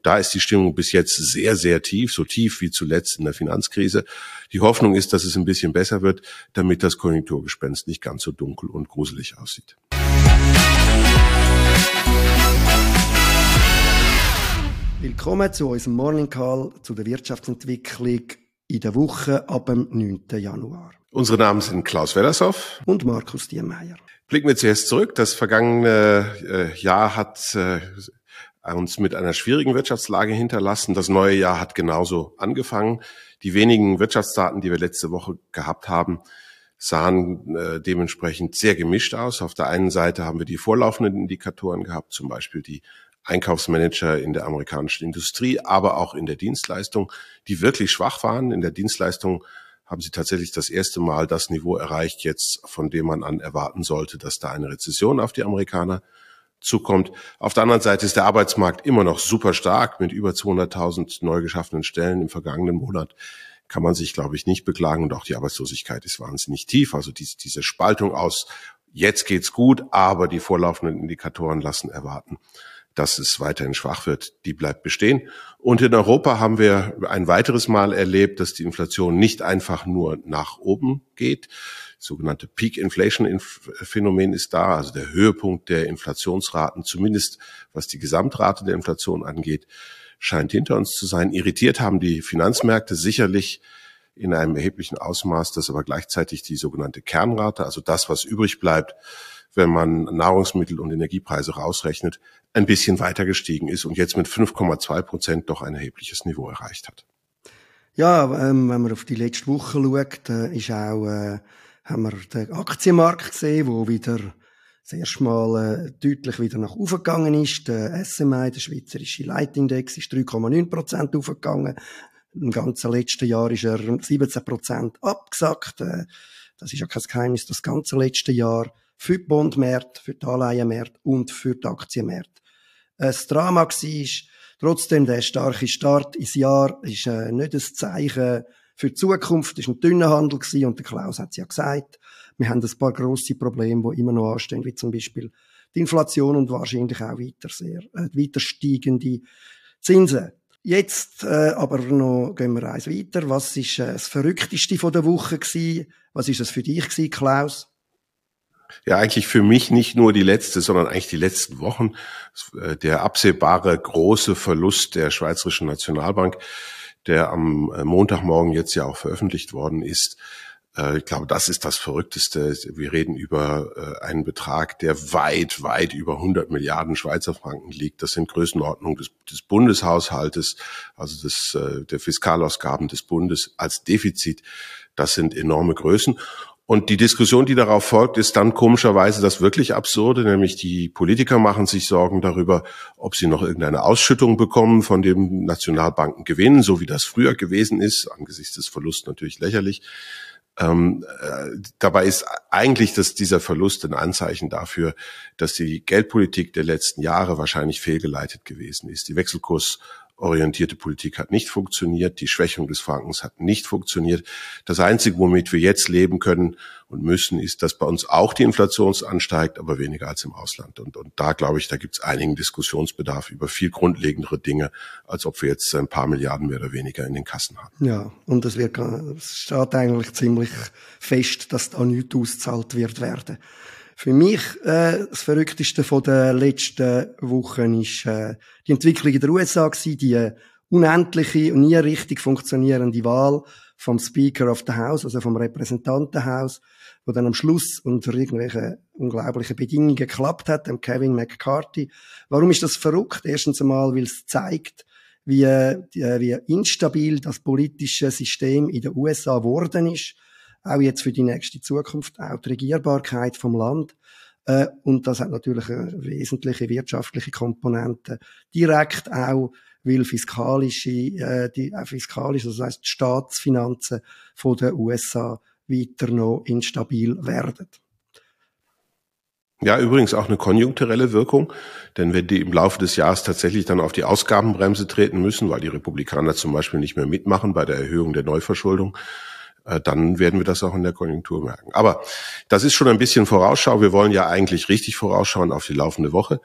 Und da ist die Stimmung bis jetzt sehr, sehr tief, so tief wie zuletzt in der Finanzkrise. Die Hoffnung ist, dass es ein bisschen besser wird, damit das Konjunkturgespenst nicht ganz so dunkel und gruselig aussieht. Willkommen zu unserem Morning Call zu der Wirtschaftsentwicklung in der Woche ab dem 9. Januar. Unsere Namen sind Klaus Wellershoff und Markus Diermeier. Blicken wir zuerst zurück. Das vergangene äh, Jahr hat äh, uns mit einer schwierigen Wirtschaftslage hinterlassen. Das neue Jahr hat genauso angefangen. Die wenigen Wirtschaftsdaten, die wir letzte Woche gehabt haben, sahen äh, dementsprechend sehr gemischt aus. Auf der einen Seite haben wir die vorlaufenden Indikatoren gehabt, zum Beispiel die Einkaufsmanager in der amerikanischen Industrie, aber auch in der Dienstleistung, die wirklich schwach waren. In der Dienstleistung haben sie tatsächlich das erste Mal das Niveau erreicht, jetzt von dem man an erwarten sollte, dass da eine Rezession auf die Amerikaner zukommt. Auf der anderen Seite ist der Arbeitsmarkt immer noch super stark mit über 200.000 neu geschaffenen Stellen im vergangenen Monat. Kann man sich, glaube ich, nicht beklagen. Und auch die Arbeitslosigkeit ist wahnsinnig tief. Also diese, diese Spaltung aus, jetzt geht's gut, aber die vorlaufenden Indikatoren lassen erwarten, dass es weiterhin schwach wird, die bleibt bestehen. Und in Europa haben wir ein weiteres Mal erlebt, dass die Inflation nicht einfach nur nach oben geht. Sogenannte Peak Inflation Phänomen ist da, also der Höhepunkt der Inflationsraten, zumindest was die Gesamtrate der Inflation angeht, scheint hinter uns zu sein. Irritiert haben die Finanzmärkte sicherlich in einem erheblichen Ausmaß, dass aber gleichzeitig die sogenannte Kernrate, also das, was übrig bleibt, wenn man Nahrungsmittel und Energiepreise rausrechnet, ein bisschen weiter gestiegen ist und jetzt mit 5,2 Prozent doch ein erhebliches Niveau erreicht hat. Ja, ähm, wenn man auf die letzte Woche schaut, äh, ist auch, äh, haben wir den Aktienmarkt gesehen, wo wieder das erste Mal äh, deutlich wieder nach oben gegangen ist. Der SMI, der schweizerische Leitindex, ist 3,9 Prozent aufgegangen. Im ganzen letzten Jahr ist er 17 Prozent abgesackt. Äh, das ist ja kein Geheimnis, das ganze letzte Jahr für die Bondmärkte, für die Anleihenmärkte und für die Aktienmärkte. Ein Drama war, trotzdem der starke Start ins Jahr ist äh, nicht ein Zeichen für die Zukunft, war ein dünner Handel gewesen, und der Klaus hat es ja gesagt. Wir haben ein paar grosse Probleme, die immer noch anstehen, wie zum Beispiel die Inflation und wahrscheinlich auch weiter sehr, äh, weiter steigende Zinsen. Jetzt äh, aber noch gehen wir eins weiter. Was ist äh, das Verrückteste von der Woche gewesen? Was ist es für dich gewesen, Klaus? Ja, eigentlich für mich nicht nur die letzte, sondern eigentlich die letzten Wochen. Äh, der absehbare große Verlust der Schweizerischen Nationalbank, der am äh, Montagmorgen jetzt ja auch veröffentlicht worden ist. Äh, ich glaube, das ist das Verrückteste. Wir reden über einen Betrag, der weit, weit über 100 Milliarden Schweizer Franken liegt. Das sind Größenordnungen des, des Bundeshaushaltes, also des, der Fiskalausgaben des Bundes als Defizit. Das sind enorme Größen. Und die Diskussion, die darauf folgt, ist dann komischerweise das wirklich Absurde, nämlich die Politiker machen sich Sorgen darüber, ob sie noch irgendeine Ausschüttung bekommen von dem Nationalbankengewinn, so wie das früher gewesen ist, angesichts des Verlusts natürlich lächerlich. Ähm, äh, dabei ist eigentlich dass dieser Verlust ein Anzeichen dafür, dass die Geldpolitik der letzten Jahre wahrscheinlich fehlgeleitet gewesen ist. Die Wechselkurs orientierte Politik hat nicht funktioniert, die Schwächung des Frankens hat nicht funktioniert. Das Einzige, womit wir jetzt leben können und müssen, ist, dass bei uns auch die Inflation ansteigt, aber weniger als im Ausland. Und, und da glaube ich, da gibt es einigen Diskussionsbedarf über viel grundlegendere Dinge, als ob wir jetzt ein paar Milliarden mehr oder weniger in den Kassen haben. Ja, und es wird, es steht eigentlich ziemlich fest, dass da nichts auszahlt wird werden. Für mich äh, das Verrückteste von der letzten Wochen ist äh, die Entwicklung in den USA gewesen, die äh, unendliche und nie richtig funktionierende Wahl vom Speaker of the House, also vom Repräsentantenhaus, wo dann am Schluss unter irgendwelchen unglaublichen Bedingungen geklappt hat, dem Kevin McCarthy. Warum ist das verrückt? Erstens einmal, weil es zeigt, wie, äh, wie instabil das politische System in den USA geworden ist auch jetzt für die nächste Zukunft, auch die Regierbarkeit vom Land. Äh, und das hat natürlich eine wesentliche wirtschaftliche Komponente. Direkt auch, weil fiskalische, äh, die, äh, fiskalisch, also das heißt die Staatsfinanzen von den USA weiter noch instabil werden. Ja, übrigens auch eine konjunkturelle Wirkung, denn wenn die im Laufe des Jahres tatsächlich dann auf die Ausgabenbremse treten müssen, weil die Republikaner zum Beispiel nicht mehr mitmachen bei der Erhöhung der Neuverschuldung, dann werden wir das auch in der Konjunktur merken. Aber das ist schon ein bisschen Vorausschau. Wir wollen ja eigentlich richtig vorausschauen auf die laufende Woche.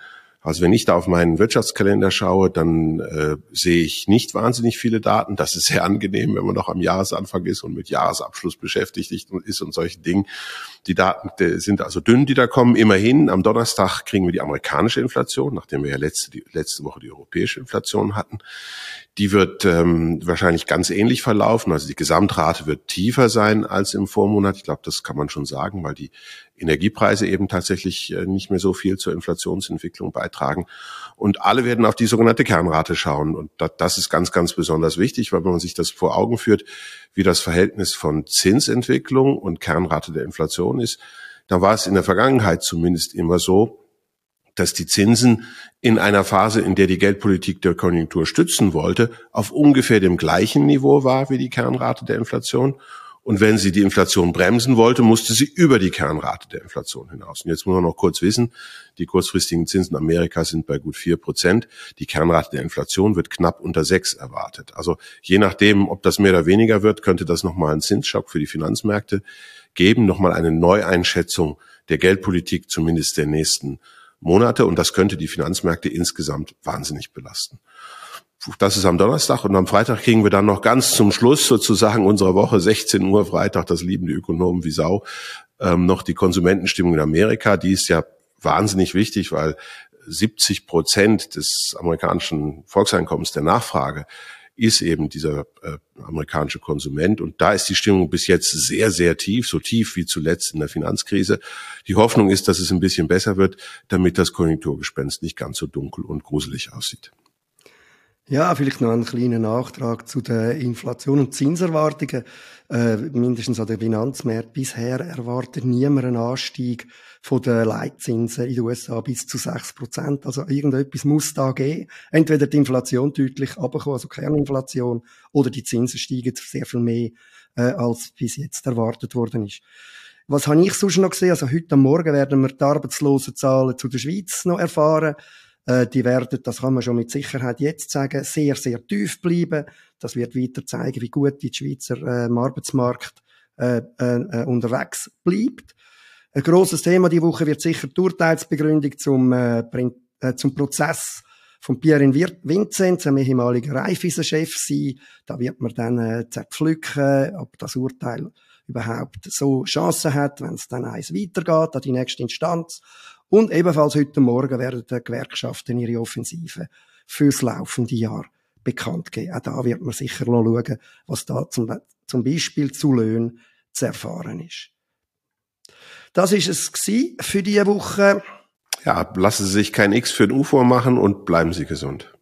Also wenn ich da auf meinen Wirtschaftskalender schaue, dann äh, sehe ich nicht wahnsinnig viele Daten. Das ist sehr angenehm, wenn man noch am Jahresanfang ist und mit Jahresabschluss beschäftigt ist und solchen Dingen. Die Daten sind also dünn, die da kommen. Immerhin, am Donnerstag kriegen wir die amerikanische Inflation, nachdem wir ja letzte, die, letzte Woche die europäische Inflation hatten. Die wird ähm, wahrscheinlich ganz ähnlich verlaufen. Also die Gesamtrate wird tiefer sein als im Vormonat. Ich glaube, das kann man schon sagen, weil die Energiepreise eben tatsächlich äh, nicht mehr so viel zur Inflationsentwicklung beitragen. Und alle werden auf die sogenannte Kernrate schauen. Und das ist ganz, ganz besonders wichtig, weil wenn man sich das vor Augen führt, wie das Verhältnis von Zinsentwicklung und Kernrate der Inflation ist, dann war es in der Vergangenheit zumindest immer so, dass die Zinsen in einer Phase, in der die Geldpolitik der Konjunktur stützen wollte, auf ungefähr dem gleichen Niveau war wie die Kernrate der Inflation. Und wenn sie die Inflation bremsen wollte, musste sie über die Kernrate der Inflation hinaus. Und jetzt muss man noch kurz wissen, die kurzfristigen Zinsen Amerikas sind bei gut vier Prozent. Die Kernrate der Inflation wird knapp unter sechs erwartet. Also je nachdem, ob das mehr oder weniger wird, könnte das nochmal einen Zinsschock für die Finanzmärkte geben, nochmal eine Neueinschätzung der Geldpolitik zumindest der nächsten Monate und das könnte die Finanzmärkte insgesamt wahnsinnig belasten. Das ist am Donnerstag und am Freitag kriegen wir dann noch ganz zum Schluss sozusagen unserer Woche 16 Uhr Freitag, das lieben die Ökonomen wie Sau, ähm, noch die Konsumentenstimmung in Amerika. Die ist ja wahnsinnig wichtig, weil 70 Prozent des amerikanischen Volkseinkommens der Nachfrage ist eben dieser äh, amerikanische Konsument. Und da ist die Stimmung bis jetzt sehr, sehr tief, so tief wie zuletzt in der Finanzkrise. Die Hoffnung ist, dass es ein bisschen besser wird, damit das Konjunkturgespenst nicht ganz so dunkel und gruselig aussieht. Ja, vielleicht noch einen kleinen Nachtrag zu der Inflation und Zinserwartungen. Äh, mindestens an den Finanzmärkten. Bisher erwartet niemand einen Anstieg von den Leitzinsen in den USA bis zu 6 Prozent. Also irgendetwas muss da gehen. Entweder die Inflation deutlich runterkommen, also Kerninflation, oder die Zinsen steigen sehr viel mehr, äh, als bis jetzt erwartet worden ist. Was habe ich sonst noch gesehen? Also heute Morgen werden wir die Arbeitslosenzahlen zu der Schweiz noch erfahren. Äh, die werden, das kann man schon mit Sicherheit jetzt sagen, sehr, sehr tief bleiben. Das wird weiter zeigen, wie gut die Schweizer äh, im Arbeitsmarkt äh, äh, unterwegs bleibt. Ein grosses Thema die Woche wird sicher die Urteilsbegründung zum, äh, äh, zum Prozess von Pierre Vinzenz, einem ehemaligen Raiffeisen-Chef sein. Da wird man dann äh, zerpflücken, ob das Urteil überhaupt so Chancen hat, wenn es dann eins weitergeht an die nächste Instanz. Und ebenfalls heute Morgen werden die Gewerkschaften ihre Offensive fürs laufende Jahr bekannt geben. Auch da wird man sicher noch schauen, was da zum, zum Beispiel zu Löhnen zu erfahren ist. Das ist es für diese Woche. Ja, lassen Sie sich kein X für ein UFO machen und bleiben Sie gesund.